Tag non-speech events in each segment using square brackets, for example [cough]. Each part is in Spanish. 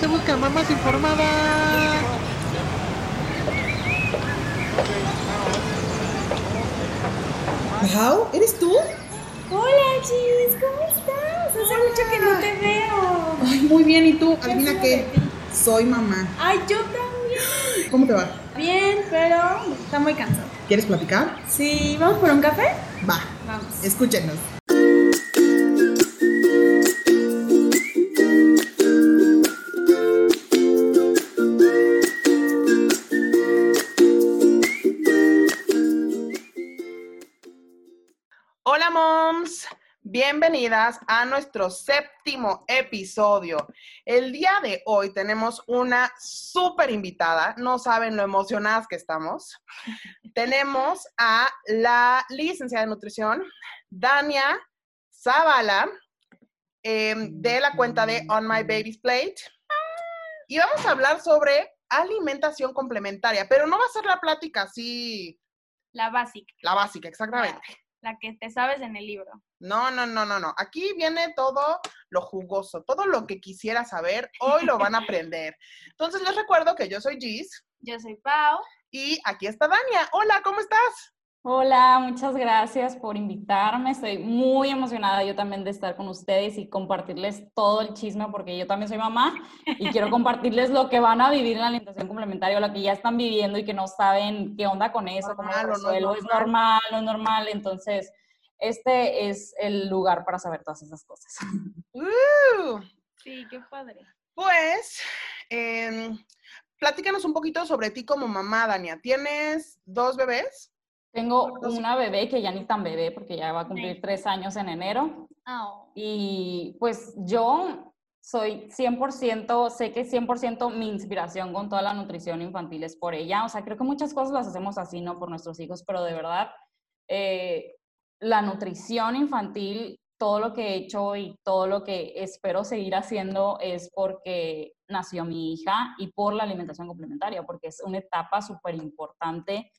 se busca mamás informadas. Pau, ¿eres tú? Hola, Chis, ¿cómo estás? Hace mucho que no te veo. Ay, muy bien, ¿y tú? ¿Qué Adivina qué. Soy mamá. Ay, yo también. ¿Cómo te va? Bien, pero está muy cansado. ¿Quieres platicar? Sí, ¿vamos por un café? Va, Vamos. escúchenos. Bienvenidas a nuestro séptimo episodio. El día de hoy tenemos una súper invitada, no saben lo emocionadas que estamos. tenemos a la licenciada en nutrición, Dania Zavala, em, de la cuenta de On My Baby's Plate. Y vamos a hablar sobre alimentación complementaria, pero no va a ser la plática así, La básica, la básica, exactamente. la que te sabes en el libro. No, no, no, no, no. Aquí viene todo lo jugoso, todo lo que quisiera saber, hoy lo van a [laughs] aprender. Entonces les recuerdo que yo soy Gis Yo soy Pau. y aquí está Dania. Hola, ¿cómo estás? Hola, muchas gracias por invitarme. Estoy muy emocionada yo también de estar con ustedes y compartirles todo el chisme porque yo también soy mamá y quiero [laughs] compartirles lo que van a vivir en la alimentación complementaria, lo que ya están viviendo y que no saben qué onda con eso, cómo Normal o lo no es es normal. normal, no es normal. Entonces, este es el lugar para saber todas esas cosas. [laughs] Uh, Sí, qué padre. pues, em, platícanos un poquito sobre ti como mamá, Dania. ¿Tienes dos bebés? Tengo una bebé que ya ni tan bebé porque ya va a cumplir Sí. tres años en enero. Oh. Y pues yo soy 100%, sé que 100% mi inspiración con toda la nutrición infantil es por ella. O sea, creo que muchas cosas las hacemos así, ¿no? Por nuestros hijos, pero de verdad, eh, la nutrición infantil, todo lo que he hecho y todo lo que espero seguir haciendo es porque nació mi hija y por la alimentación complementaria, porque es una etapa súper importante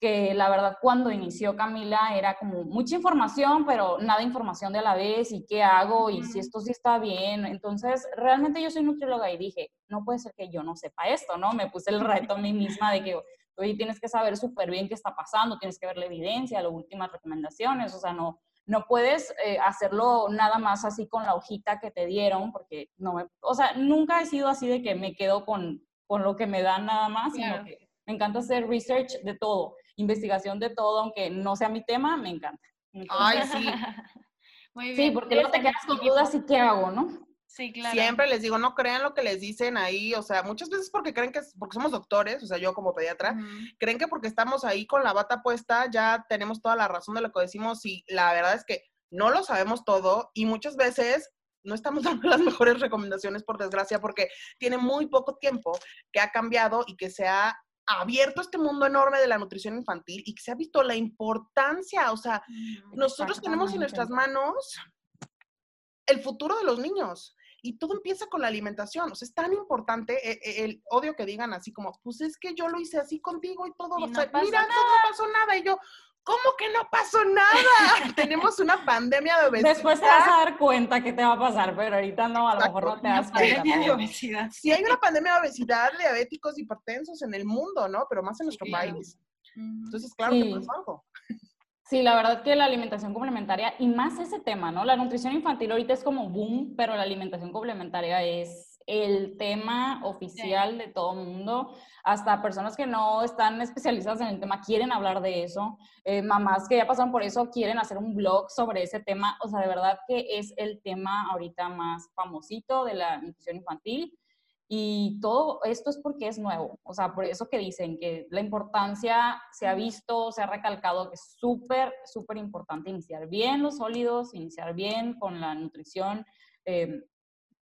que la verdad cuando inició Camila era como mucha información, pero nada información de a la vez y qué hago y si esto sí está bien. Entonces, realmente yo soy nutrióloga y dije, no puede ser que yo no sepa esto, ¿no? Me puse el reto a mí misma de que, oye, tienes que saber súper bien qué está pasando, tienes que ver la evidencia, las últimas recomendaciones, o sea, no, no puedes eh, hacerlo nada más así con la hojita que te dieron, porque no me, o sea, nunca he sido así de que me quedo con, con lo que me dan nada más, Claro. sino que me encanta hacer research de todo, investigación de todo, aunque no sea mi tema, me encanta. Ay, Entonces, sí. [laughs] Muy bien. sí, porque luego te quedas con dudas y qué hago, ¿no? Sí, claro. Siempre les digo, no crean lo que les dicen ahí, o sea, muchas veces porque creen que, porque somos doctores, o sea, yo como pediatra, creen que porque estamos ahí con la bata puesta ya tenemos toda la razón de lo que decimos y la verdad es que no lo sabemos todo y muchas veces no estamos [laughs] dando las mejores recomendaciones por desgracia porque tiene muy poco tiempo que ha cambiado y que se ha abierto este mundo enorme de la nutrición infantil y que se ha visto la importancia, o sea, Ujú. nosotros tenemos en nuestras manos el futuro de los niños. Y todo empieza con la alimentación. O sea, es tan importante eh, eh, el, odio que digan así como, pues es que yo lo hice así contigo y todo. Y o no sea, mira, no, no pasó nada. Y yo, ¿cómo que no pasó nada? [laughs] Tenemos una pandemia de obesidad. Después te vas a dar cuenta qué te va a pasar, pero ahorita no, a lo mejor no te das cuenta. Pandemia de obesidad. Sí hay una pandemia de obesidad, diabéticos, hipertensos en el mundo, ¿no? Pero más en nuestro país. Entonces, claro que Sí. pasó algo. Sí, la verdad que la alimentación complementaria y más ese tema, ¿no? La nutrición infantil ahorita es como boom, pero la alimentación complementaria es el tema oficial de todo el mundo. Hasta personas que no están especializadas en el tema quieren hablar de eso. Eh, mamás que ya pasaron por eso quieren hacer un blog sobre ese tema. O sea, de verdad que es el tema ahorita más famosito de la nutrición infantil. Y todo esto es porque es nuevo, o sea, por eso que dicen que la importancia se ha visto, se ha recalcado que es súper, súper importante iniciar bien los sólidos, iniciar bien con la nutrición, eh,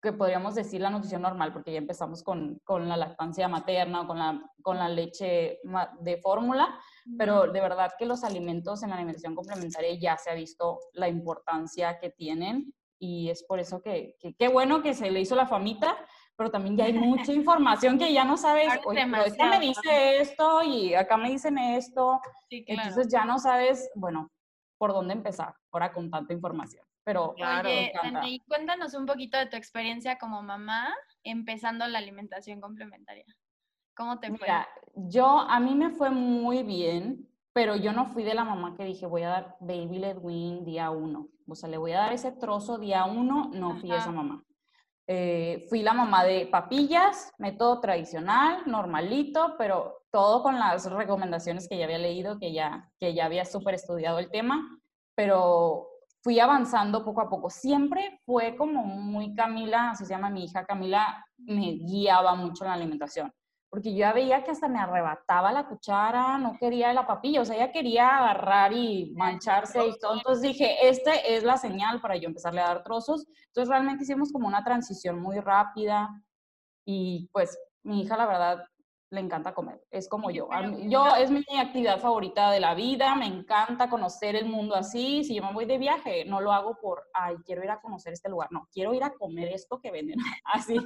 que podríamos decir la nutrición normal, porque ya empezamos con, con la lactancia materna o con la, con la leche de fórmula, pero de verdad que los alimentos en la alimentación complementaria ya se ha visto la importancia que tienen y es por eso que qué bueno que se le hizo la famita, pero también ya hay mucha [laughs] información que ya no sabes, oye, pero me dice esto y acá me dicen esto, Sí, claro. entonces ya no sabes, bueno, por dónde empezar ahora con tanta información, pero Claro, Oye. Dani, cuéntanos un poquito de tu experiencia como mamá empezando la alimentación complementaria? ¿Cómo te fue? Mira, yo, a mí me fue muy bien, pero yo no fui de la mamá que dije, voy a dar baby led día uno. O sea, le voy a dar ese trozo día uno, no fui esa Ajá. mamá. Eh, fui la mamá de papillas, método tradicional, normalito, pero todo con las recomendaciones que ya había leído, que ya, que ya había súper estudiado el tema, pero fui avanzando poco a poco. Siempre fue como muy Camila, así se llama mi hija, Camila me guiaba mucho en la alimentación, porque yo ya veía que hasta me arrebataba la cuchara, no quería la papilla, o sea, ella quería agarrar y mancharse y todo. Entonces dije, este es la señal para yo empezarle a dar trozos. Entonces realmente hicimos como una transición muy rápida y pues mi hija la verdad le encanta comer, es como yo. Yo es mi actividad favorita de la vida, me encanta conocer el mundo así. Si yo me voy de viaje, no lo hago por, ay, quiero ir a conocer este lugar, no, quiero ir a comer esto que venden. [laughs] Así,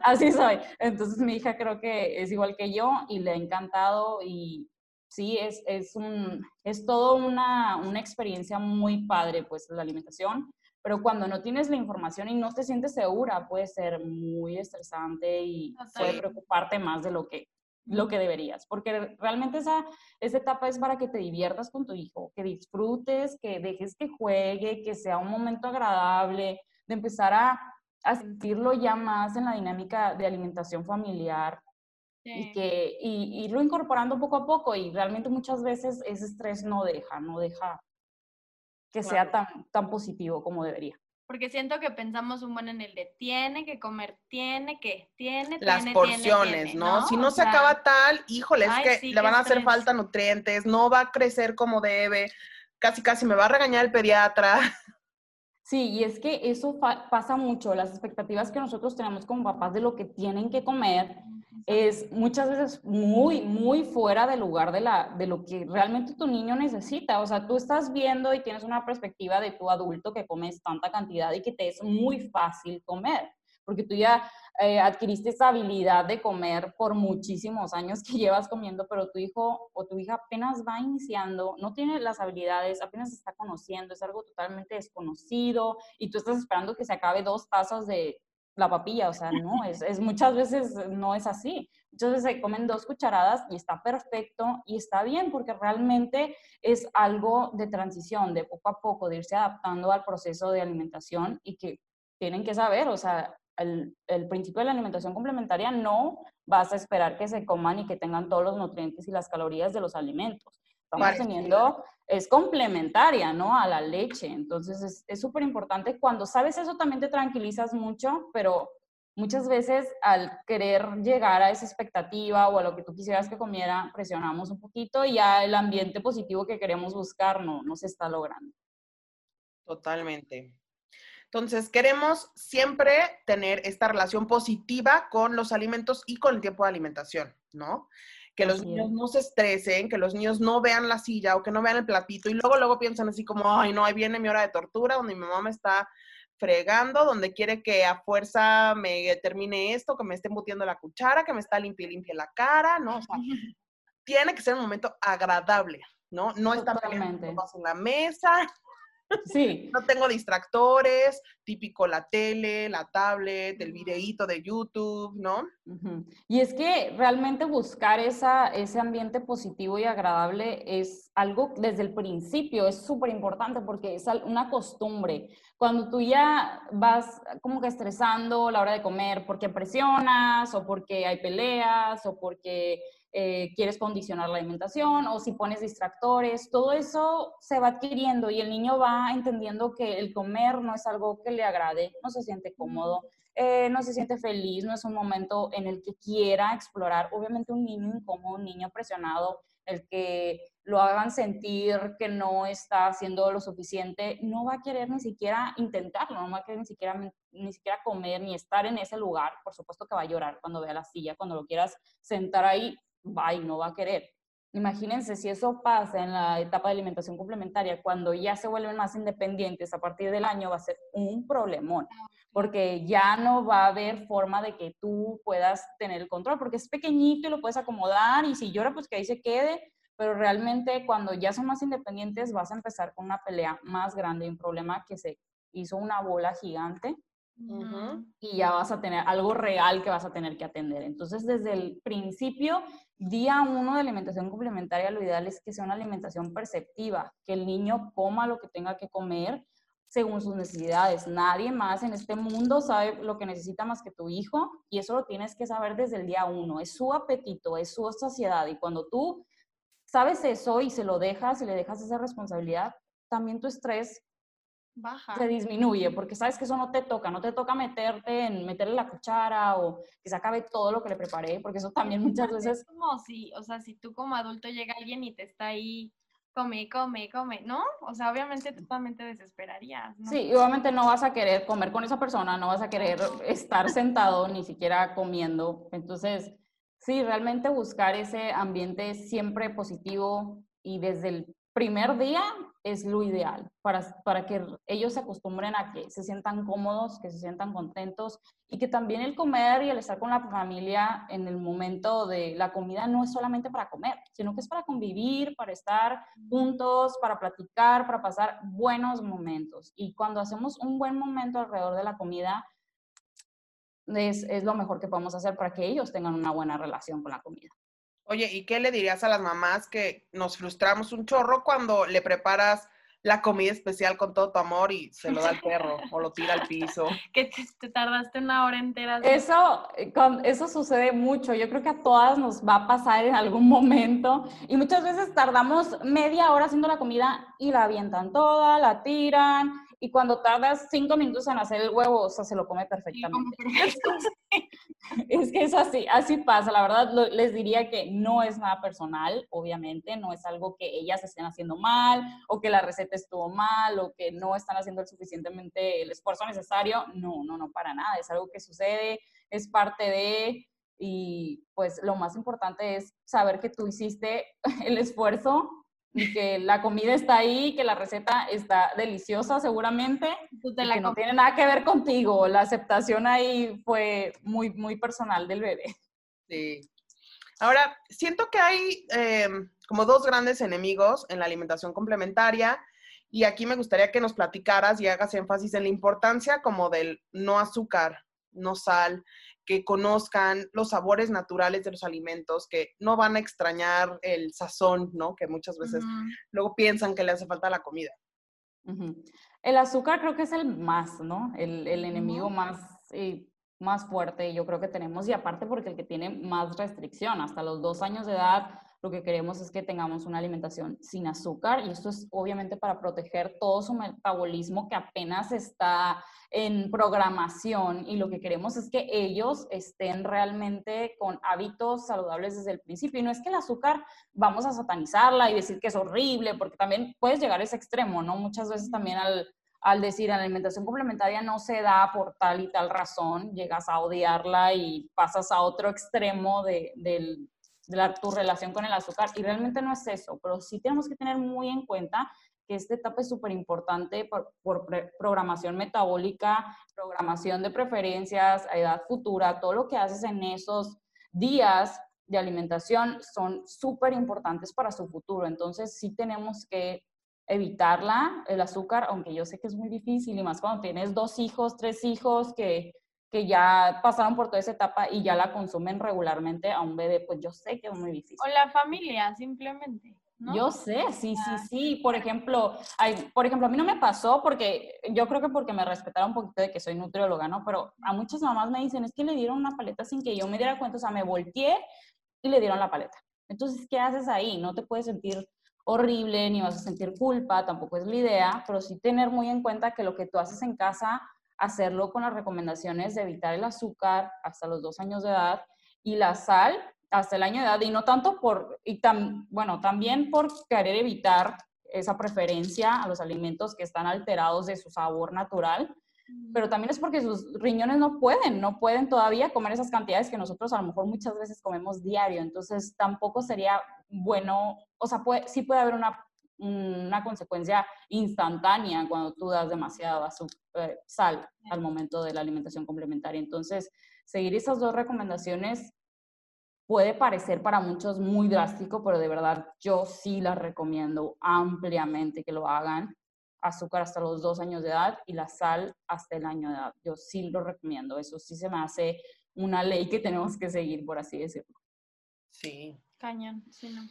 así soy. Entonces mi hija creo que es igual que yo y le ha encantado y sí, es, es, un, es todo una, una experiencia muy padre, pues la alimentación. Pero cuando no tienes la información y no te sientes segura, puede ser muy estresante y puede preocuparte más de lo que, lo que deberías. Porque realmente esa, esa etapa es para que te diviertas con tu hijo, que disfrutes, que dejes que juegue, que sea un momento agradable, de empezar a, a sentirlo ya más en la dinámica de alimentación familiar y que y, irlo incorporando poco a poco y realmente muchas veces ese estrés no deja, no deja que sea tan, tan positivo como debería. Porque siento que pensamos un buen en el de tiene que comer, tiene que, tiene, Las tiene, porciones, tiene, ¿no? Si no O se sea, acaba tal, híjole, es ay, que sí, le van a hacer estrés. falta nutrientes, no va a crecer como debe, casi casi me va a regañar el pediatra. [laughs] Sí, y es que eso fa- pasa mucho, las expectativas que nosotros tenemos como papás de lo que tienen que comer es muchas veces muy, muy fuera del lugar de, la, de lo que realmente tu niño necesita. O sea, tú estás viendo y tienes una perspectiva de tu adulto que comes tanta cantidad y que te es muy fácil comer, porque tú ya eh, adquiriste esa habilidad de comer por muchísimos años que [laughs] llevas comiendo, pero tu hijo o tu hija apenas va iniciando, no tiene las habilidades, apenas está conociendo, es algo totalmente desconocido y tú estás esperando que se acabe dos tazas de la papilla, o sea, no, es, es muchas veces no es así. Muchas veces se comen dos cucharadas y está perfecto y está bien porque realmente es algo de transición, de poco a poco, de irse adaptando al proceso de alimentación y que tienen que saber, o sea, el, el principio de la alimentación complementaria no vas a esperar que se coman y que tengan todos los nutrientes y las calorías de los alimentos. Estamos teniendo, es complementaria, ¿no? A la leche. Entonces es súper importante. Cuando sabes eso también te tranquilizas mucho, pero muchas veces al querer llegar a esa expectativa o a lo que tú quisieras que comiera, presionamos un poquito y ya el ambiente positivo que queremos buscar no, no se está logrando. Totalmente. Entonces, queremos siempre tener esta relación positiva con los alimentos y con el tiempo de alimentación, ¿no? Que los niños no se estresen, que los niños no vean la silla o que no vean el platito y luego, luego piensan así como, ay, no, ahí viene mi hora de tortura, donde mi mamá me está fregando, donde quiere que a fuerza me termine esto, que me esté embutiendo la cuchara, que me está limpia limpia la cara, ¿no? O sea, [laughs] tiene que ser un momento agradable, ¿no? No estar en la mesa, Sí, no tengo distractores, típico la tele, la tablet, el videíto de YouTube, ¿no? Y es que realmente buscar esa, ese ambiente positivo y agradable es algo desde el principio, es súper importante porque es una costumbre. Cuando tú ya vas como que estresando a la hora de comer porque presionas o porque hay peleas o porque eh, quieres condicionar la alimentación o si pones distractores, todo eso se va adquiriendo y el niño va entendiendo que el comer no es algo que le agrade, no se siente cómodo, eh, no se siente feliz, no es un momento en el que quiera explorar. Obviamente un niño incómodo, un niño presionado, el que lo hagan sentir que no está haciendo lo suficiente, no va a querer ni siquiera intentarlo, no va a querer ni siquiera, ni siquiera comer, ni estar en ese lugar. Por supuesto que va a llorar cuando vea la silla, cuando lo quieras sentar ahí, va y no va a querer. Imagínense si eso pasa en la etapa de alimentación complementaria, cuando ya se vuelven más independientes a partir del año, va a ser un problemón, porque ya no va a haber forma de que tú puedas tener el control, porque es pequeñito y lo puedes acomodar y si llora, pues que ahí se quede, pero realmente cuando ya son más independientes vas a empezar con una pelea más grande, un problema que se hizo una bola gigante Y ya vas a tener algo real que vas a tener que atender. Entonces, desde el principio, día uno de alimentación complementaria, lo ideal es que sea una alimentación perceptiva, que el niño coma lo que tenga que comer según sus necesidades. Nadie más en este mundo sabe lo que necesita más que tu hijo y eso lo tienes que saber desde el día uno. Es su apetito, es su saciedad y cuando tú sabes eso y se lo dejas y le dejas esa responsabilidad, también tu estrés Baja. se disminuye, porque sabes que eso no te toca, no te toca meterte en meterle la cuchara o que se acabe todo lo que le preparé, porque eso también [laughs] muchas Es veces, como si, o sea, si tú como adulto llega alguien y te está ahí, come, come, come, ¿no? O sea, obviamente tú también te desesperarías, ¿no? sí, y obviamente no vas a querer comer con esa persona, no vas a querer estar sentado ni siquiera comiendo, entonces, sí, realmente buscar ese ambiente siempre positivo y desde el primer día es lo ideal para, para que ellos se acostumbren a que se sientan cómodos, que se sientan contentos y que también el comer y el estar con la familia en el momento de la comida no es solamente para comer, sino que es para convivir, para estar juntos, para platicar, para pasar buenos momentos. Y cuando hacemos un buen momento alrededor de la comida, es, es lo mejor que podemos hacer para que ellos tengan una buena relación con la comida. Oye, ¿y qué le dirías a las mamás que nos frustramos un chorro cuando le preparas la comida especial con todo tu amor y se lo da al perro o lo tira al piso? [laughs] Que te, te tardaste una hora entera. Eso, eh, con- eso sucede mucho. Yo creo que a todas nos va a pasar en algún momento. Y muchas veces tardamos media hora haciendo la comida y la avientan toda, la tiran. Y cuando tardas cinco minutos en hacer el huevo, o sea, se lo come perfectamente. [laughs] Es que es así, así pasa. La verdad, lo- les diría que no es nada personal, obviamente, no es algo que ellas estén haciendo mal o que la receta estuvo mal o que no están haciendo el suficientemente el esfuerzo necesario. No, no, no, para nada. Es algo que sucede, es parte de, y pues lo más importante es saber que tú hiciste [laughs] el esfuerzo y que la comida está ahí, que la receta está deliciosa seguramente Tú te y la que no tiene nada que ver contigo. La aceptación ahí fue muy, muy personal del bebé. Sí. Ahora, siento que hay eh, como dos grandes enemigos en la alimentación complementaria y aquí me gustaría que nos platicaras y hagas énfasis en la importancia como del no azúcar, no sal, que conozcan los sabores naturales de los alimentos, que no van a extrañar el sazón, ¿no? Que muchas veces luego piensan que le hace falta a la comida. El azúcar creo que es el más, ¿no? El, el enemigo más, eh, más fuerte yo creo que tenemos y aparte porque el que tiene más restricción, hasta los dos años de edad, lo que queremos es que tengamos una alimentación sin azúcar y esto es obviamente para proteger todo su metabolismo que apenas está en programación y lo que queremos es que ellos estén realmente con hábitos saludables desde el principio. Y no es que el azúcar vamos a satanizarla y decir que es horrible, porque también puedes llegar a ese extremo, ¿no? Muchas veces también al, al decir la alimentación complementaria no se da por tal y tal razón, llegas a odiarla y pasas a otro extremo de, del- tu relación con el azúcar. Y realmente no es eso, pero sí tenemos que tener muy en cuenta que esta etapa es súper importante por, programación metabólica, programación de preferencias, a edad futura, todo lo que haces en esos días de alimentación son súper importantes para su futuro. Entonces sí tenemos que evitarla, el azúcar, aunque yo sé que es muy difícil y más cuando tienes dos hijos, tres hijos que, que ya pasaron por toda esa etapa y ya la consumen regularmente a un bebé, pues yo sé que es muy difícil. O la familia, simplemente. ¿no? Yo sé, sí, sí, sí. Por ejemplo, hay, por ejemplo, a mí no me pasó porque yo creo que porque me respetaron un poquito de que soy nutrióloga, ¿no? Pero a muchas mamás me dicen, es que le dieron una paleta sin que yo me diera cuenta, o sea, me volteé y le dieron la paleta. Entonces, ¿qué haces ahí? No te puedes sentir horrible ni vas a sentir culpa, tampoco es la idea, pero sí tener muy en cuenta que lo que tú haces en casa, hacerlo con las recomendaciones de evitar el azúcar hasta los dos años de edad y la sal hasta el año de edad y no tanto por, y tam, bueno, también por querer evitar esa preferencia a los alimentos que están alterados de su sabor natural, pero también es porque sus riñones no pueden, no pueden todavía comer esas cantidades que nosotros a lo mejor muchas veces comemos diario, entonces tampoco sería bueno, o sea, puede, sí puede haber una, una consecuencia instantánea cuando tú das demasiada eh, sal al momento de la alimentación complementaria. Entonces, seguir esas dos recomendaciones puede parecer para muchos muy drástico, pero de verdad yo sí las recomiendo ampliamente que lo hagan. azúcar hasta los dos años de edad y la sal hasta el año de edad. Yo sí lo recomiendo, eso sí se me hace una ley que tenemos que seguir, por así decirlo. Sí. Cañón, sí, no.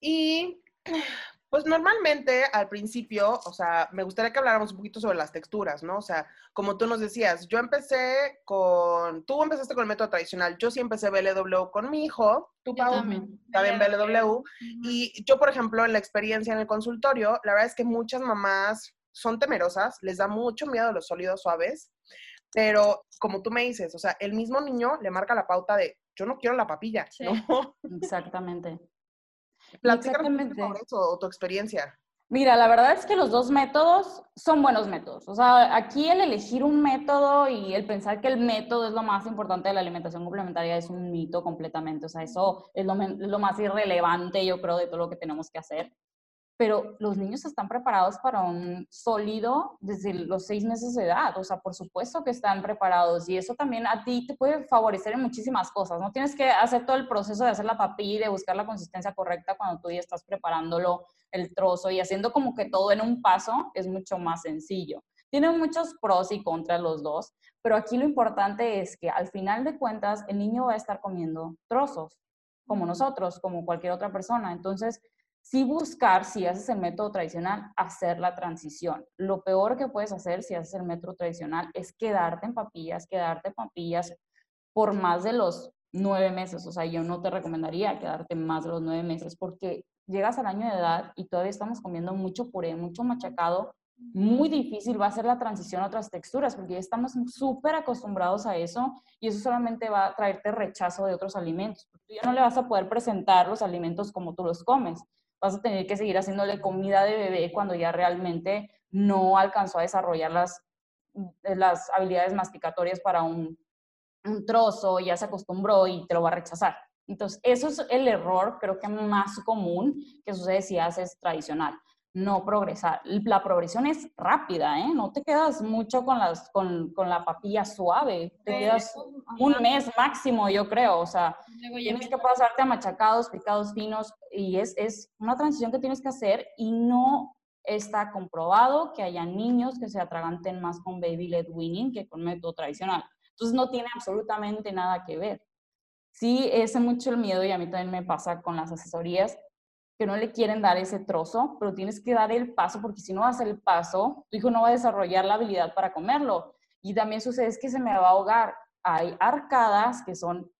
Y [clears throat] pues normalmente al principio, o sea, me gustaría que habláramos un poquito sobre las texturas, ¿no? O sea, como tú nos decías, yo empecé con, tú empezaste con el método tradicional, yo sí empecé BLW con mi hijo, tú Yo Pau, también. también BLW, y yo, por ejemplo, en la experiencia en el consultorio, la verdad es que muchas mamás son temerosas, les da mucho miedo los sólidos suaves, pero como tú me dices, o sea, el mismo niño le marca la pauta de, yo no quiero la papilla, Sí. ¿no? Exactamente. Platícanos sobre eso o tu experiencia. Mira, la verdad es que los dos métodos son buenos métodos. O sea, aquí el elegir un método y el pensar que el método es lo más importante de la alimentación complementaria es un mito completamente. O sea, eso es lo, lo más irrelevante, yo creo, de todo lo que tenemos que hacer. Pero los niños están preparados para un sólido desde los seis meses de edad. O sea, por supuesto que están preparados. Y eso también a ti te puede favorecer en muchísimas cosas. No tienes que hacer todo el proceso de hacer la papilla y de buscar la consistencia correcta cuando tú ya estás preparándolo el trozo y haciendo como que todo en un paso es mucho más sencillo. Tienen muchos pros y contras los dos, pero aquí lo importante es que al final de cuentas el niño va a estar comiendo trozos, como nosotros, como cualquier otra persona. Entonces, sí buscar, si haces el método tradicional, hacer la transición. Lo peor que puedes hacer si haces el método tradicional es quedarte en papillas, quedarte en papillas por más de los nueve meses. O sea, yo no te recomendaría quedarte más de los nueve meses porque llegas al año de edad y todavía estamos comiendo mucho puré, mucho machacado. Muy difícil va a ser la transición a otras texturas porque ya estamos súper acostumbrados a eso y eso solamente va a traerte rechazo de otros alimentos. Tú ya no le vas a poder presentar los alimentos como tú los comes. Vas a tener que seguir haciéndole comida de bebé cuando ya realmente no alcanzó a desarrollar las, las habilidades masticatorias para un, un trozo, ya se acostumbró y te lo va a rechazar. Entonces, eso es el error, creo que más común que sucede si haces tradicional, no progresar. La progresión es rápida, ¿eh? No te quedas mucho con, las, con, con la papilla suave, te quedas un ajá, mes máximo, yo creo, o sea, tienes que pasarte a machacados, picados finos, y es, es una transición que tienes que hacer y no está comprobado que haya niños que se atraganten más con baby led weaning que con método tradicional. Entonces no tiene absolutamente nada que ver. Sí, ese mucho el miedo y a mí también me pasa con las asesorías que no le quieren dar ese trozo, pero tienes que dar el paso porque si no das el paso, tu hijo no va a desarrollar la habilidad para comerlo. Y también sucede es que se me va a ahogar. Hay arcadas que son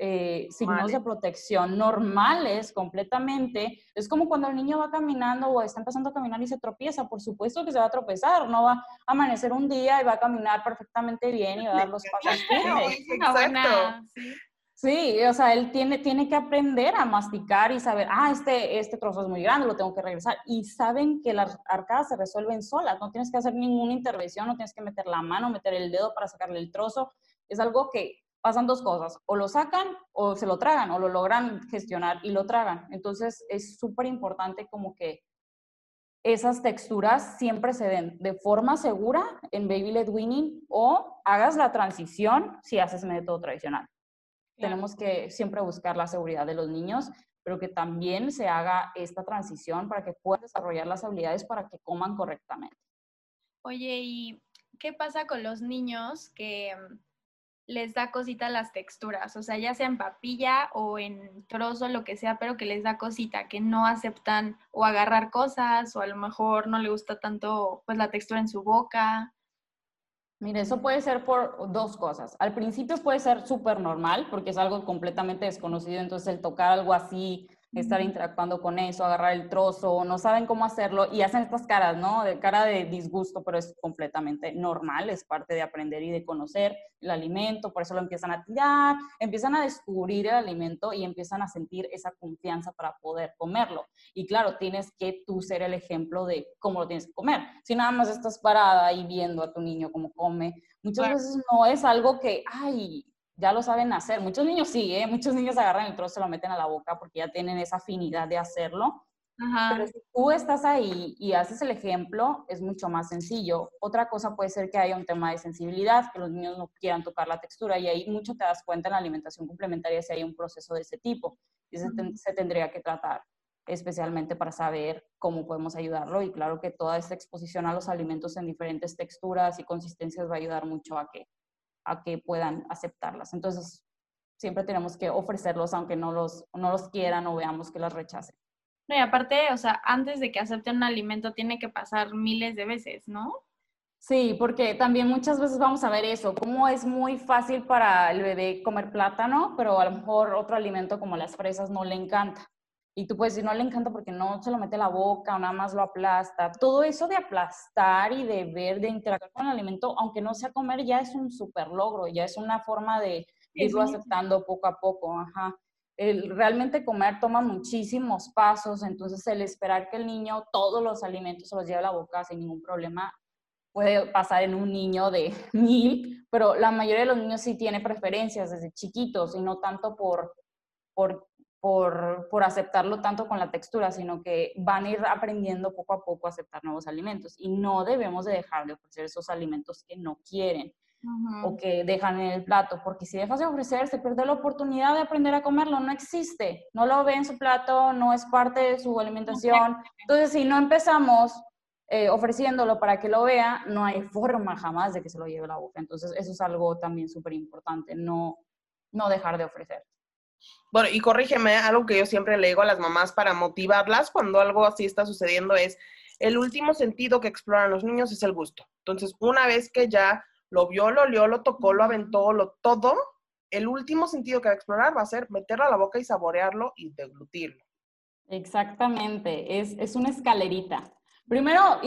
eh, signos de Normales. protección normales completamente. Es como cuando el niño va caminando o está empezando a caminar y se tropieza. Por supuesto que se va a tropezar, no va a amanecer un día y va a caminar perfectamente bien y va a dar los [laughs] pasos firmes. Es una buena, sí. Sí, o sea, él tiene, tiene que aprender a masticar y saber, ah, este, este trozo es muy grande, lo tengo que regresar. Y saben que las arcadas se resuelven solas, no tienes que hacer ninguna intervención, no tienes que meter la mano, meter el dedo para sacarle el trozo. Es algo que pasan dos cosas, o lo sacan o se lo tragan, o lo logran gestionar y lo tragan. Entonces es súper importante como que esas texturas siempre se den de forma segura en Baby Led Weaning o hagas la transición si haces método tradicional Claro. tenemos que siempre buscar la seguridad de los niños, pero que también se haga esta transición para que puedan desarrollar las habilidades para que coman correctamente. Oye, ¿y qué pasa con los niños que mm, les da cosita las texturas? O sea, ya sea en papilla o en trozo, lo que sea, pero que les da cosita, que no aceptan o agarrar cosas o a lo mejor no le gusta tanto pues la textura en su boca. Mire, eso puede ser por dos cosas. Al principio puede ser súper normal porque es algo completamente desconocido, entonces el tocar algo así, estar interactuando con eso, agarrar el trozo, no saben cómo hacerlo y hacen estas caras, ¿no? De cara de disgusto, pero es completamente normal, es parte de aprender y de conocer el alimento, por eso lo empiezan a tirar, empiezan a descubrir el alimento y empiezan a sentir esa confianza para poder comerlo. Y claro, tienes que tú ser el ejemplo de cómo lo tienes que comer. Si nada más estás parada y viendo a tu niño cómo come, muchas Claro. veces no es algo que, ay, ya lo saben hacer. Muchos niños sí, ¿eh? Muchos niños agarran el trozo, se lo meten a la boca porque ya tienen esa afinidad de hacerlo. Ajá. Pero si tú estás ahí y haces el ejemplo, es mucho más sencillo. Otra cosa puede ser que haya un tema de sensibilidad, que los niños no quieran tocar la textura y ahí mucho te das cuenta en la alimentación complementaria si hay un proceso de ese tipo y se, se tendría que tratar. especialmente para saber cómo podemos ayudarlo y claro que toda esta exposición a los alimentos en diferentes texturas y consistencias va a ayudar mucho a que, a que puedan aceptarlas. Entonces, siempre tenemos que ofrecerlos aunque no los, no los quieran o veamos que las rechacen. No, y aparte, o sea, antes de que acepten un alimento tiene que pasar miles de veces, ¿no? Sí, porque también muchas veces vamos a ver eso, cómo es muy fácil para el bebé comer plátano, pero a lo mejor otro alimento como las fresas no le encanta. Y tú puedes decir, no le encanta porque no se lo mete a la boca o nada más lo aplasta. Todo eso de aplastar y de ver, de interactuar con el alimento, aunque no sea comer, ya es un súper logro, ya es una forma de irlo aceptando poco a poco. Ajá. El, realmente comer toma muchísimos pasos, entonces el esperar que el niño todos los alimentos se los lleve a la boca sin ningún problema puede pasar en un niño de [laughs] mil, pero la mayoría de los niños sí tiene preferencias desde chiquitos y no tanto por, por, por, por, aceptarlo tanto con la textura, sino que van a ir aprendiendo poco a poco a aceptar nuevos alimentos y no debemos de dejar de ofrecer esos alimentos que no quieren o que dejan en el plato, porque si dejas de ofrecer, se pierde la oportunidad de aprender a comerlo, no existe, no lo ve en su plato, no es parte de su alimentación. Entonces, si no empezamos eh, ofreciéndolo para que lo vea, no hay forma jamás de que se lo lleve a la boca. Entonces, eso es algo también súper importante, no, no dejar de ofrecer. Bueno, y corrígeme, algo que yo siempre le digo a las mamás para motivarlas cuando algo así está sucediendo es, el último sentido que exploran los niños es el gusto. Entonces, una vez que ya lo vio, lo olió, lo tocó, lo aventó, lo todo, el último sentido que va a explorar va a ser meterlo a la boca y saborearlo y deglutirlo. Exactamente, es, es una escalerita. Primero,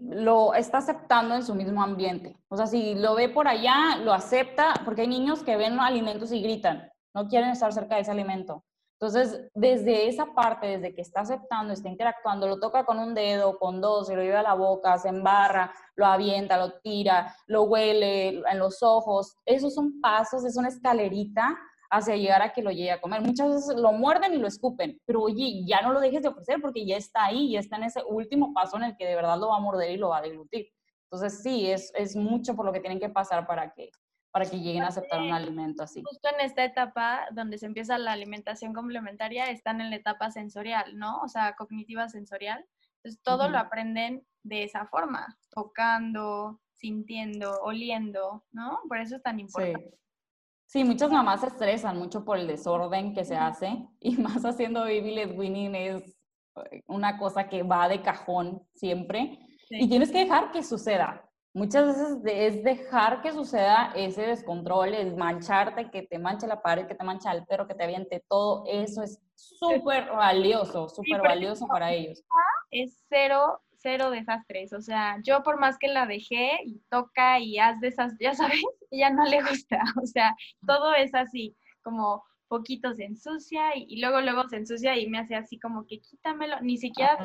lo está aceptando en su mismo ambiente. O sea, si lo ve por allá, lo acepta, porque hay niños que ven alimentos y gritan, no quieren estar cerca de ese alimento. Entonces, desde esa parte, desde que está aceptando, está interactuando, lo toca con un dedo, con dos, se lo lleva a la boca, se embarra, lo avienta, lo tira, lo huele en los ojos. Esos son pasos, es una escalerita hacia llegar a que lo llegue a comer. Muchas veces lo muerden y lo escupen, pero oye, ya no lo dejes de ofrecer porque ya está ahí, ya está en ese último paso en el que de verdad lo va a morder y lo va a deglutir. Entonces sí, es, es mucho por lo que tienen que pasar para que, para que lleguen a aceptar un alimento así. Justo en esta etapa donde se empieza la alimentación complementaria, están en la etapa sensorial, ¿no? O sea, cognitiva sensorial. Entonces todo lo aprenden de esa forma, tocando, sintiendo, oliendo, ¿no? Por eso es tan importante. Sí, muchas mamás se estresan mucho por el desorden que se hace [laughs] y más haciendo baby led winning es eh, una cosa que va de cajón siempre y tienes que dejar que suceda. Muchas veces es dejar que suceda ese descontrol, el mancharte, que te manche la pared, que te mancha el perro, que te aviente todo, eso es súper valioso, súper valioso para ellos. Es cero cero desastres. O sea, yo por más que la dejé y toca y haz de esas, ya sabes, [laughs] ella no le gusta. [laughs] O sea, todo es así, como poquito se ensucia y, luego luego se ensucia y me hace así como que quítamelo, ni siquiera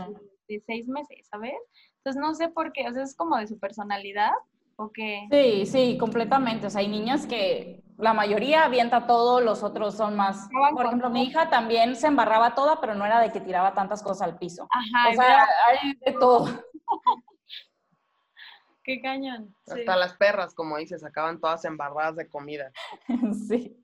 de, seis meses, ¿sabes? Entonces no sé por qué, o sea, es como de su personalidad o qué. Sí, sí, completamente. O sea, hay niñas que la mayoría avienta todo, los otros son más. Por ejemplo, mi hija también se embarraba toda, pero no era de que tiraba tantas cosas al piso. Ajá, o sea, hay de todo. [laughs] Qué cañón. Hasta las perras, como dices, acaban todas embarradas de comida. [laughs] sí.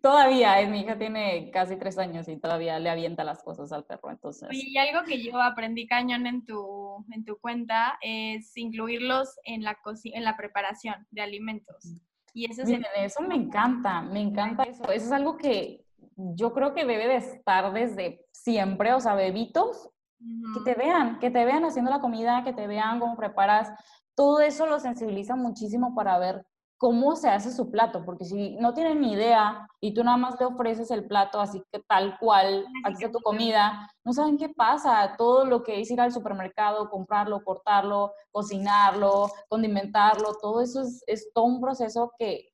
Todavía, eh, mi hija tiene casi tres años y todavía le avienta las cosas al perro, entonces. y algo que yo aprendí cañón en tu, en tu cuenta es incluirlos en la, en la preparación de alimentos. Y eso, eso me encanta, me encanta eso. Eso es algo que yo creo que debe de estar desde siempre, o sea, bebitos, que te vean, que te vean haciendo la comida, que te vean cómo preparas. Todo eso lo sensibiliza muchísimo para ver cómo se hace su plato, porque si no tienen ni idea y tú nada más le ofreces el plato así que tal cual, aquí tu comida, no saben qué pasa, todo lo que es ir al supermercado, comprarlo, cortarlo, cocinarlo, condimentarlo, todo eso es, es todo un proceso que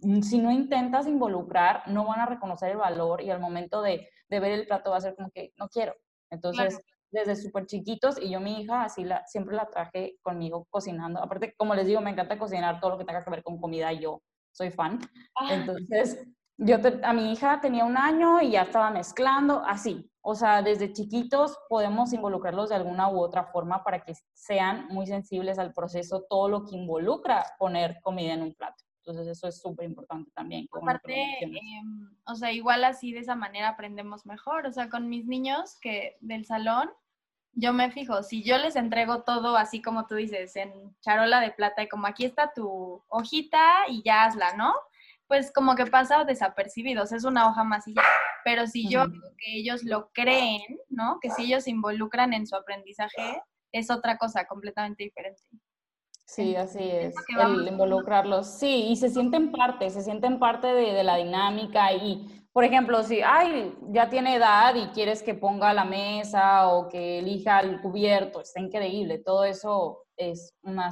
mm, si no intentas involucrar, no van a reconocer el valor y al momento de, de ver el plato va a ser como que no quiero. Entonces, desde súper chiquitos y yo mi hija así la, siempre la traje conmigo cocinando. Aparte, como les digo, me encanta cocinar todo lo que tenga que ver con comida, yo soy fan. Ah. Entonces, yo a mi hija tenía un año y ya estaba mezclando, así. O sea, desde chiquitos podemos involucrarlos de alguna u otra forma para que sean muy sensibles al proceso, todo lo que involucra poner comida en un plato. Entonces eso es súper importante también. Aparte, em, o sea, igual así de esa manera aprendemos mejor. O sea, con mis niños que del salón, yo me fijo, si yo les entrego todo así como tú dices, en charola de plata y como aquí está tu hojita y ya hazla, ¿no? Pues como que pasa desapercibidos, es una hoja más y ya. Pero si yo veo que ellos lo creen, ¿no? Que si ellos se involucran en su aprendizaje, es otra cosa completamente diferente. Sí, así es, el involucrarlos. Sí, y se sienten parte, se sienten parte de, de la dinámica y, por ejemplo, si, ay, ya tiene edad y quieres que ponga la mesa o que elija el cubierto, está increíble. Todo eso es una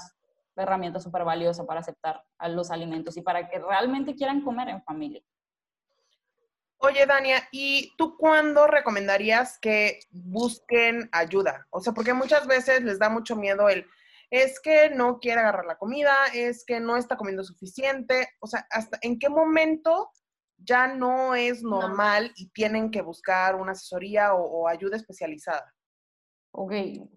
herramienta súper valiosa para aceptar a los alimentos y para que realmente quieran comer en familia. Oye, Dania, ¿y tú cuándo recomendarías que busquen ayuda? O sea, porque muchas veces les da mucho miedo el, es que no quiere agarrar la comida, es que no está comiendo suficiente. O sea, ¿hasta en qué momento ya no es normal y tienen que buscar una asesoría o, o ayuda especializada? Ok,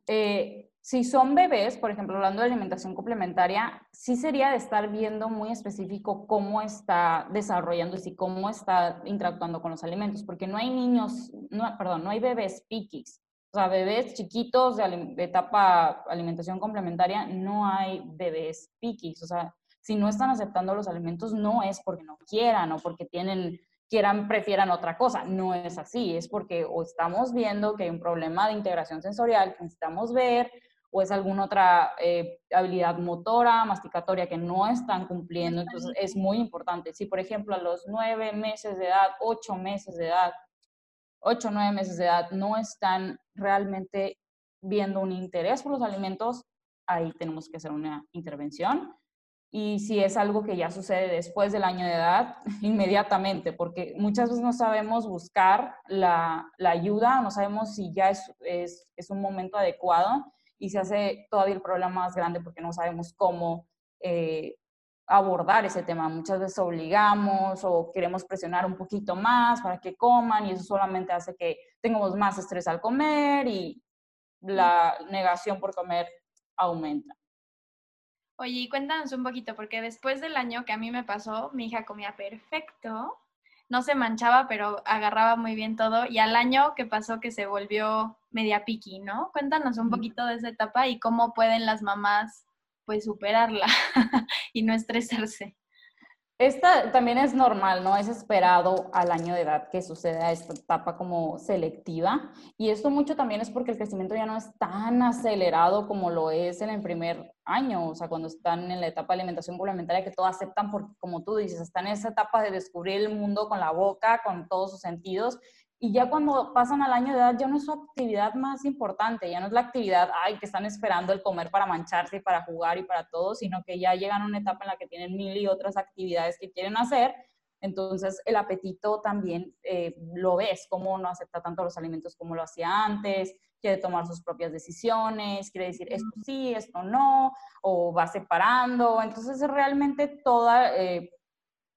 eh, si son bebés, por ejemplo, hablando de alimentación complementaria, sí sería de estar viendo muy específico cómo está desarrollándose y cómo está interactuando con los alimentos, porque no hay niños, no, perdón, no hay bebés piquis. O sea, bebés chiquitos de, etapa alimentación complementaria, no hay bebés piquis. O sea, si no están aceptando los alimentos, no es porque no quieran o porque tienen quieran, prefieran otra cosa. No es así, es porque o estamos viendo que hay un problema de integración sensorial que necesitamos ver, o es alguna otra eh, habilidad motora, masticatoria que no están cumpliendo. Entonces es muy importante. Si, por ejemplo, a los nueve meses de edad, ocho meses de edad, ocho o nueve meses de edad, no están realmente viendo un interés por los alimentos, ahí tenemos que hacer una intervención. Y si es algo que ya sucede después del año de edad, [laughs] inmediatamente, porque muchas veces no sabemos buscar la, la ayuda, no sabemos si ya es, es, es, un momento adecuado y se hace todavía el problema más grande porque no sabemos cómo eh, abordar ese tema. Muchas veces obligamos o queremos presionar un poquito más para que coman y eso solamente hace que tengamos más estrés al comer y la negación por comer aumenta. Oye, y cuéntanos un poquito, porque después del año que a mí me pasó, mi hija comía perfecto, no se manchaba, pero agarraba muy bien todo, y al año que pasó que se volvió media piqui, ¿no? Cuéntanos un poquito de esa etapa y cómo pueden las mamás, pues, superarla [laughs] y no estresarse. Esta también es normal, ¿no? Es esperado al año de edad que suceda esta etapa como selectiva. Y esto mucho también es porque el crecimiento ya no es tan acelerado como lo es en el primer año, o sea, cuando están en la etapa de alimentación complementaria, que todo aceptan porque, como tú dices, están en esa etapa de descubrir el mundo con la boca, con todos sus sentidos. Y ya cuando pasan al año de edad, ya no es su actividad más importante, ya no es la actividad, ay, que están esperando el comer para mancharse y para jugar y para todo, sino que ya llegan a una etapa en la que tienen mil y otras actividades que quieren hacer. Entonces, el apetito también eh, lo ves, cómo no acepta tanto los alimentos como lo hacía antes, quiere tomar sus propias decisiones, quiere decir esto sí, esto no, o va separando. Entonces, realmente toda... Eh,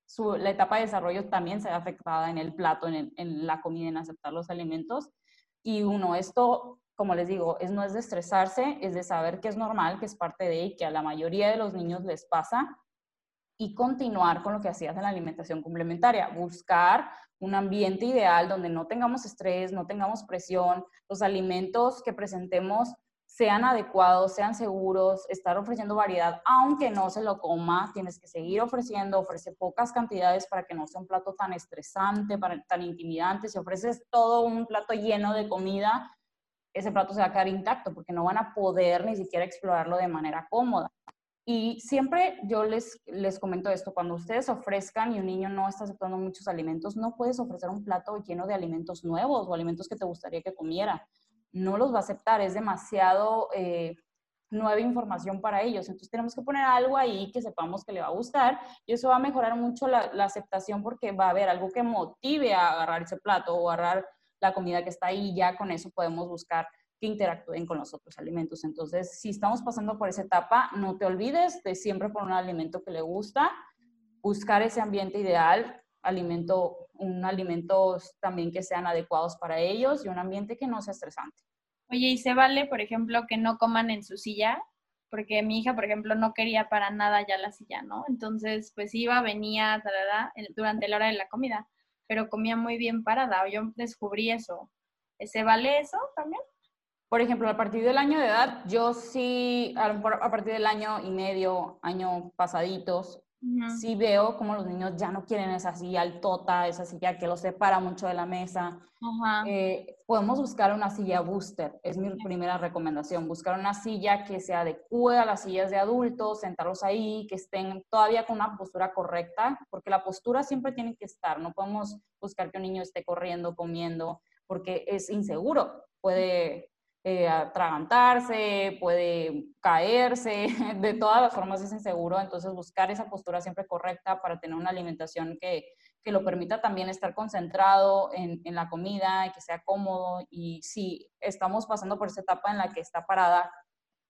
su, la etapa de desarrollo también se ve afectada en el plato, en, en, la comida, en aceptar los alimentos. Y uno, esto, como les digo, es, no es de estresarse, es de saber que es normal, que es parte de y que a la mayoría de los niños les pasa. Y continuar con lo que hacías en la alimentación complementaria, buscar un ambiente ideal donde no tengamos estrés, no tengamos presión, los alimentos que presentemos sean adecuados, sean seguros, estar ofreciendo variedad, aunque no se lo coma, tienes que seguir ofreciendo, ofrece pocas cantidades para que no sea un plato tan estresante, para, tan intimidante. Si ofreces todo un plato lleno de comida, ese plato se va a quedar intacto porque no van a poder ni siquiera explorarlo de manera cómoda. Y siempre yo les, les comento esto, cuando ustedes ofrezcan y un niño no está aceptando muchos alimentos, no puedes ofrecer un plato lleno de alimentos nuevos o alimentos que te gustaría que comiera no los va a aceptar, es demasiado eh, nueva información para ellos. Entonces tenemos que poner algo ahí que sepamos que le va a gustar y eso va a mejorar mucho la, aceptación porque va a haber algo que motive a agarrar ese plato o agarrar la comida que está ahí y ya con eso podemos buscar que interactúen con los otros alimentos. Entonces, si estamos pasando por esa etapa, no te olvides de siempre poner un alimento que le gusta, buscar ese ambiente ideal, alimento, un alimentos también que sean adecuados para ellos y un ambiente que no sea estresante. Oye, ¿y se vale, por ejemplo, que no coman en su silla? porque mi hija, por ejemplo, no quería para nada ya la silla, ¿no? Entonces, pues iba, venía, tarara, el- durante la hora de la comida, pero comía muy bien parada. Yo descubrí eso. ¿Se vale eso también? Por ejemplo, a partir del año de edad, yo sí, a lo mejor a partir del año y medio, año pasaditos, Ujú. sí veo como los niños ya no quieren esa silla altota, esa silla que los separa mucho de la mesa. Ajá. Eh, podemos buscar una silla booster, es mi primera recomendación, buscar una silla que se adecue a las sillas de adultos, sentarlos ahí, que estén todavía con una postura correcta, porque la postura siempre tiene que estar, no podemos buscar que un niño esté corriendo, comiendo, porque es inseguro, puede eh, atragantarse, puede caerse, [laughs] de todas las formas es inseguro, entonces buscar esa postura siempre correcta para tener una alimentación que, que lo permita también estar concentrado en, en la comida, y que sea cómodo y si estamos pasando por esa etapa en la que está parada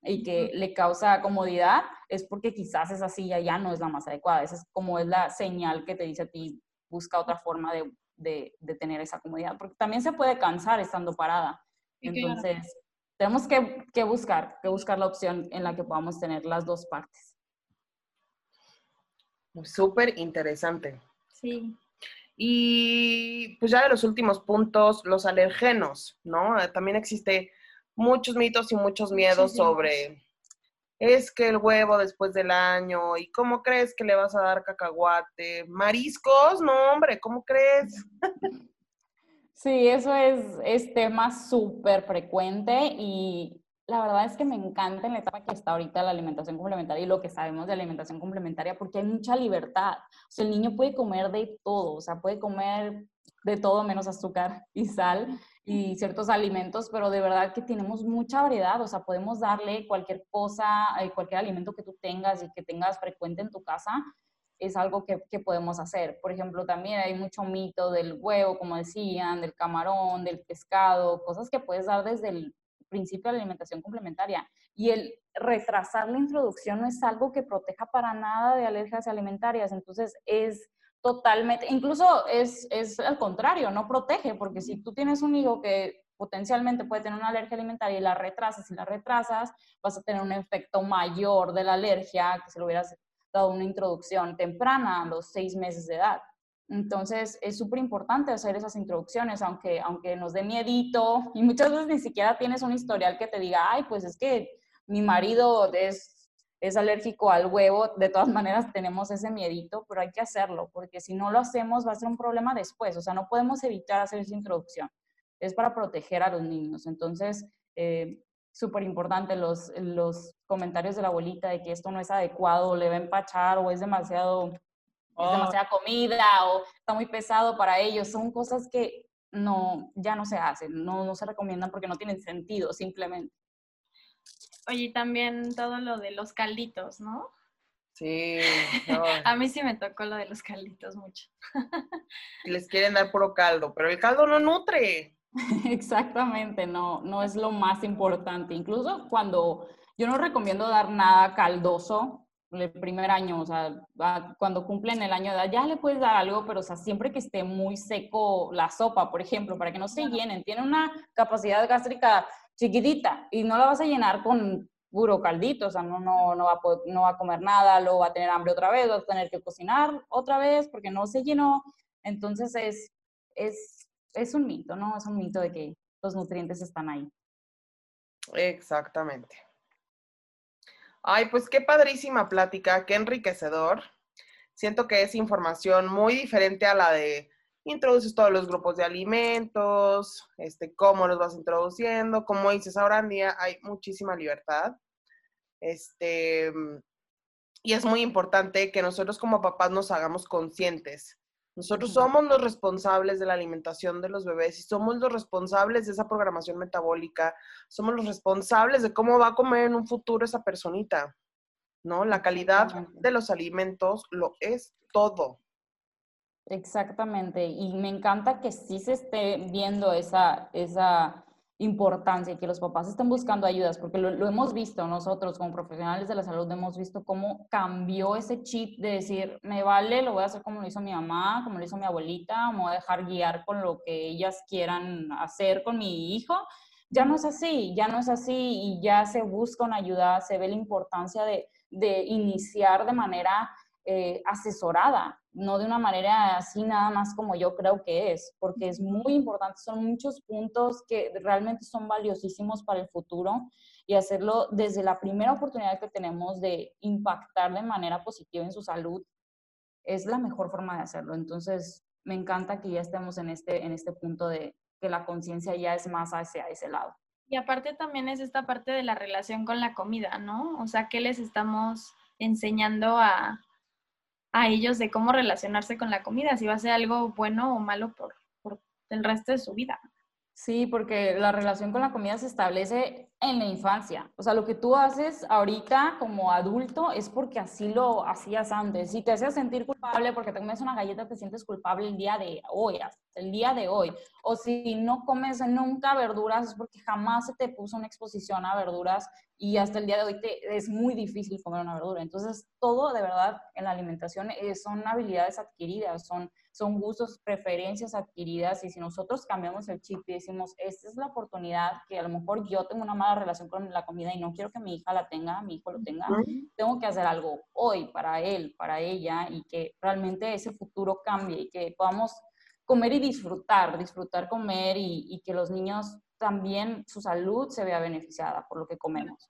y que le causa comodidad, es porque quizás esa silla ya no es la más adecuada. Esa es como es la señal que te dice a ti, busca otra forma de, de, de tener esa comodidad, porque también se puede cansar estando parada. Entonces, tenemos que, que buscar, que buscar la opción en la que podamos tener las dos partes. Súper interesante. Sí. Y pues ya de los últimos puntos, los alergenos, ¿no? Eh, También existe muchos mitos y muchos miedos Muchísimos. sobre es que el huevo después del año y cómo crees que le vas a dar cacahuate, mariscos, no hombre, ¿cómo crees? [laughs] Sí, eso es, es tema súper frecuente y la verdad es que me encanta en la etapa que está ahorita la alimentación complementaria y lo que sabemos de alimentación complementaria porque hay mucha libertad. O sea, el niño puede comer de todo, o sea, puede comer de todo menos azúcar y sal y ciertos alimentos, pero de verdad que tenemos mucha variedad, o sea, podemos darle cualquier cosa, eh, cualquier alimento que tú tengas y que tengas frecuente en tu casa, es algo que, que podemos hacer. Por ejemplo, también hay mucho mito del huevo, como decían, del camarón, del pescado, cosas que puedes dar desde el principio de la alimentación complementaria. Y el retrasar la introducción no es algo que proteja para nada de alergias alimentarias, entonces es totalmente, incluso es, es al contrario, no protege, porque si tú tienes un hijo que potencialmente puede tener una alergia alimentaria y la retrasas y la retrasas, vas a tener un efecto mayor de la alergia que si le hubieras dado una introducción temprana a los seis meses de edad. Entonces, es súper importante hacer esas introducciones, aunque, aunque nos dé miedito y muchas veces ni siquiera tienes un historial que te diga, ay, pues es que mi marido es, es alérgico al huevo, de todas maneras tenemos ese miedito, pero hay que hacerlo, porque si no lo hacemos va a ser un problema después, o sea, no podemos evitar hacer esa introducción, es para proteger a los niños. Entonces, eh, súper importante los, los comentarios de la abuelita de que esto no es adecuado, le va a empachar o es demasiado, es Oh. demasiada comida o está muy pesado para ellos. Son cosas que no, ya no se hacen, no, no se recomiendan porque no tienen sentido simplemente. Oye, y también todo lo de los calditos, ¿no? Sí, [laughs] no, A mí sí me tocó lo de los calditos mucho. les quieren dar puro caldo, pero el caldo no nutre. [laughs] Exactamente, no, no es lo más importante. Incluso cuando yo no recomiendo dar nada caldoso el primer año, o sea, cuando cumplen el año de edad, ya le puedes dar algo, pero o sea, siempre que esté muy seco la sopa, por ejemplo, para que no se llenen. Tiene una capacidad gástrica chiquitita y no la vas a llenar con puro caldito, o sea, no, no, no, va a poder- no va a comer nada, luego va a tener hambre otra vez, va a tener que cocinar otra vez porque no se llenó. Entonces es, es, es un mito, ¿no? Es un mito de que los nutrientes están ahí. Exactamente. Ay, pues qué padrísima plática, qué enriquecedor. Siento que es información muy diferente a la de introduces todos los grupos de alimentos, este, cómo los vas introduciendo, como dices, ahora en día hay muchísima libertad. Este, y es muy importante que nosotros como papás nos hagamos conscientes. Nosotros somos los responsables de la alimentación de los bebés y somos los responsables de esa programación metabólica, somos los responsables de cómo va a comer en un futuro esa personita, ¿no? La calidad de los alimentos lo es todo. Exactamente, y me encanta que sí se esté viendo esa, esa importancia que los papás estén buscando ayudas, porque lo, lo hemos visto nosotros como profesionales de la salud, hemos visto cómo cambió ese chip de decir, me vale, lo voy a hacer como lo hizo mi mamá, como lo hizo mi abuelita, me voy a dejar guiar con lo que ellas quieran hacer con mi hijo, ya no es así, ya no es así y ya se busca una ayuda, se ve la importancia de, de iniciar de manera eh, asesorada, no de una manera así nada más como yo creo que es, porque es muy importante, son muchos puntos que realmente son valiosísimos para el futuro y hacerlo desde la primera oportunidad que tenemos de impactar de manera positiva en su salud es la mejor forma de hacerlo. Entonces, me encanta que ya estemos en este, en este punto de que la conciencia ya es más hacia ese lado. Y aparte también es esta parte de la relación con la comida, ¿no? O sea, ¿qué les estamos enseñando a, a ellos de cómo relacionarse con la comida, si va a ser algo bueno o malo por, por el resto de su vida. Sí, porque la relación con la comida se establece en la infancia. O sea, lo que tú haces ahorita como adulto es porque así lo hacías antes. Si te hacías sentir culpable porque te comes una galleta, te sientes culpable el día de hoy, el día de hoy. O si no comes nunca verduras es porque jamás se te puso una exposición a verduras y hasta el día de hoy te, es muy difícil comer una verdura. Entonces, todo de verdad en la alimentación eh, son habilidades adquiridas, son, son gustos, preferencias adquiridas y si nosotros cambiamos el chip y decimos, esta es la oportunidad que a lo mejor yo tengo una mala relación con la comida y no quiero que mi hija la tenga, mi hijo lo tenga, tengo que hacer algo hoy para él, para ella y que realmente ese futuro cambie y que podamos comer y disfrutar, disfrutar comer y, y que los niños también su salud se vea beneficiada por lo que comemos.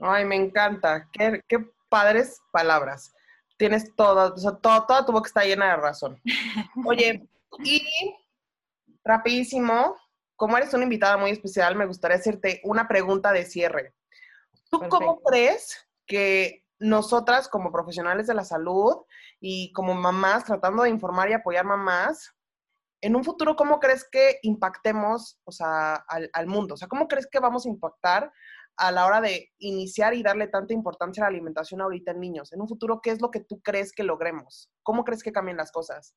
Ay, me encanta. Qué, qué padres palabras. Tienes toda, o sea, todo, toda tu boca está llena de razón. [laughs] Oye, y rapidísimo, como eres una invitada muy especial, me gustaría hacerte una pregunta de cierre. ¿Tú cómo crees que nosotras como profesionales de la salud y como mamás tratando de informar y apoyar mamás, en un futuro, ¿cómo crees que impactemos o sea, al, al, mundo? O sea, ¿cómo crees que vamos a impactar a la hora de iniciar y darle tanta importancia a la alimentación ahorita en niños? En un futuro, ¿qué es lo que tú crees que logremos? ¿Cómo crees que cambien las cosas?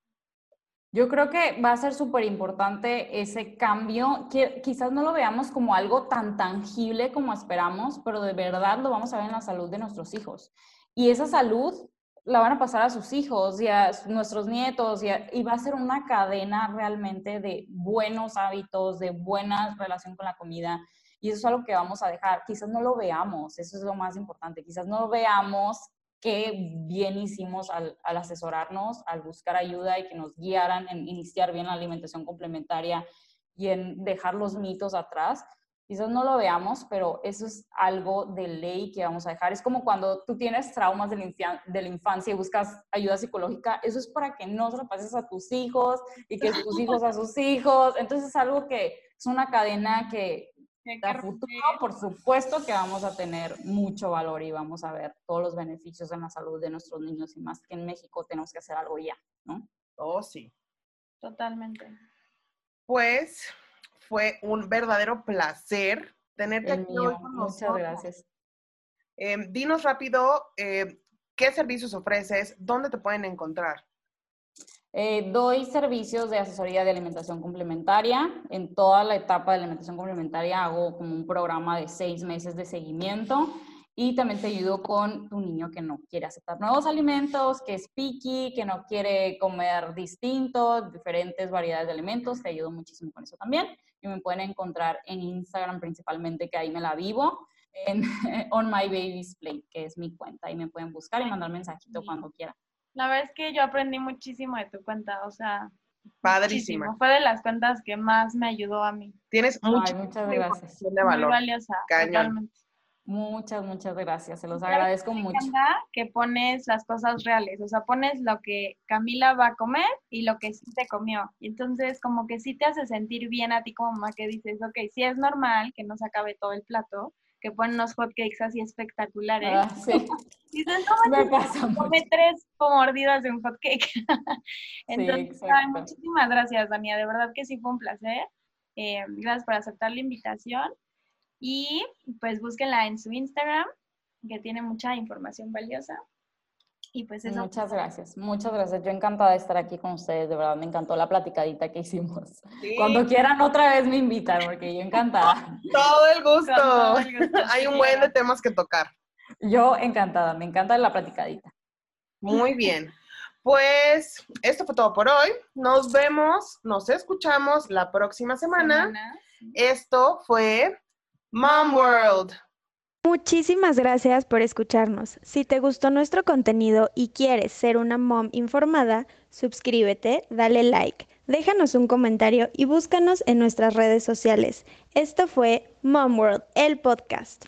Yo creo que va a ser súper importante ese cambio, quizás no lo veamos como algo tan tangible como esperamos, pero de verdad lo vamos a ver en la salud de nuestros hijos. Y esa salud la van a pasar a sus hijos y a nuestros nietos y, va a ser una cadena realmente de buenos hábitos, de buena relación con la comida. Y eso es algo que vamos a dejar. Quizás no lo veamos, eso es lo más importante. Quizás no veamos qué bien hicimos al, al asesorarnos, al buscar ayuda y que nos guiaran en iniciar bien la alimentación complementaria y en dejar los mitos atrás Quizás no lo veamos, pero eso es algo de ley que vamos a dejar. Es como cuando tú tienes traumas de la, de la infancia y buscas ayuda psicológica, eso es para que no se lo pases a tus hijos y que tus hijos a sus hijos. Entonces es algo que es una cadena que a futuro, por supuesto que vamos a tener mucho valor y vamos a ver todos los beneficios en la salud de nuestros niños y más que en México tenemos que hacer algo ya, ¿no? Oh, sí. Totalmente. Pues fue un verdadero placer tenerte aquí hoy con nosotros. Muchas gracias. Eh, dinos rápido, eh, ¿qué servicios ofreces? ¿Dónde te pueden encontrar? Eh, doy servicios de asesoría de alimentación complementaria. En toda la etapa de alimentación complementaria hago como un programa de seis meses de seguimiento y también te ayudo con tu niño que no quiere aceptar nuevos alimentos, que es picky, que no quiere comer distintos, diferentes variedades de alimentos. Te ayudo muchísimo con eso también y me pueden encontrar en Instagram principalmente, que ahí me la vivo, en [laughs] On My Baby's Plate, que es mi cuenta. Ahí me pueden buscar y mandar mensajito cuando quieran. La verdad es que yo aprendí muchísimo de tu cuenta, o sea, Padrísima. Muchísimo. Fue de las cuentas que más me ayudó a mí. Tienes mucha muchas gracias. De valor. Muy valiosa. Totalmente. Muchas, muchas gracias. Se los agradezco me mucho. que pones las cosas reales, o sea, pones lo que Camila va a comer y lo que sí te comió. Y entonces, como que sí te hace sentir bien a ti como mamá que dices, ok, sí es normal que no se acabe todo el plato, que ponen unos hotcakes así espectaculares. Ah, sí. [laughs] Dices, no, me pasa come tres mordidas de un hotcake. [laughs] entonces, muchísimas gracias, Dania. De verdad que sí fue un placer. Eh, gracias por aceptar la invitación. Y pues búsquenla en su Instagram, que tiene mucha información valiosa. Y pues eso. Muchas gracias, muchas gracias. Yo encantada de estar aquí con ustedes, de verdad me encantó la platicadita que hicimos. Cuando quieran otra vez me invitan, porque yo encantada. Todo el gusto. [laughs] Hay un buen de temas que tocar. Yo encantada, me encanta la platicadita. Muy bien. Pues esto fue todo por hoy. Nos vemos, nos escuchamos la próxima semana. Semana. Esto fue Mom World. Muchísimas gracias por escucharnos. Si te gustó nuestro contenido y quieres ser una mom informada, suscríbete, dale like, déjanos un comentario y búscanos en nuestras redes sociales. Esto fue Mom World, el podcast.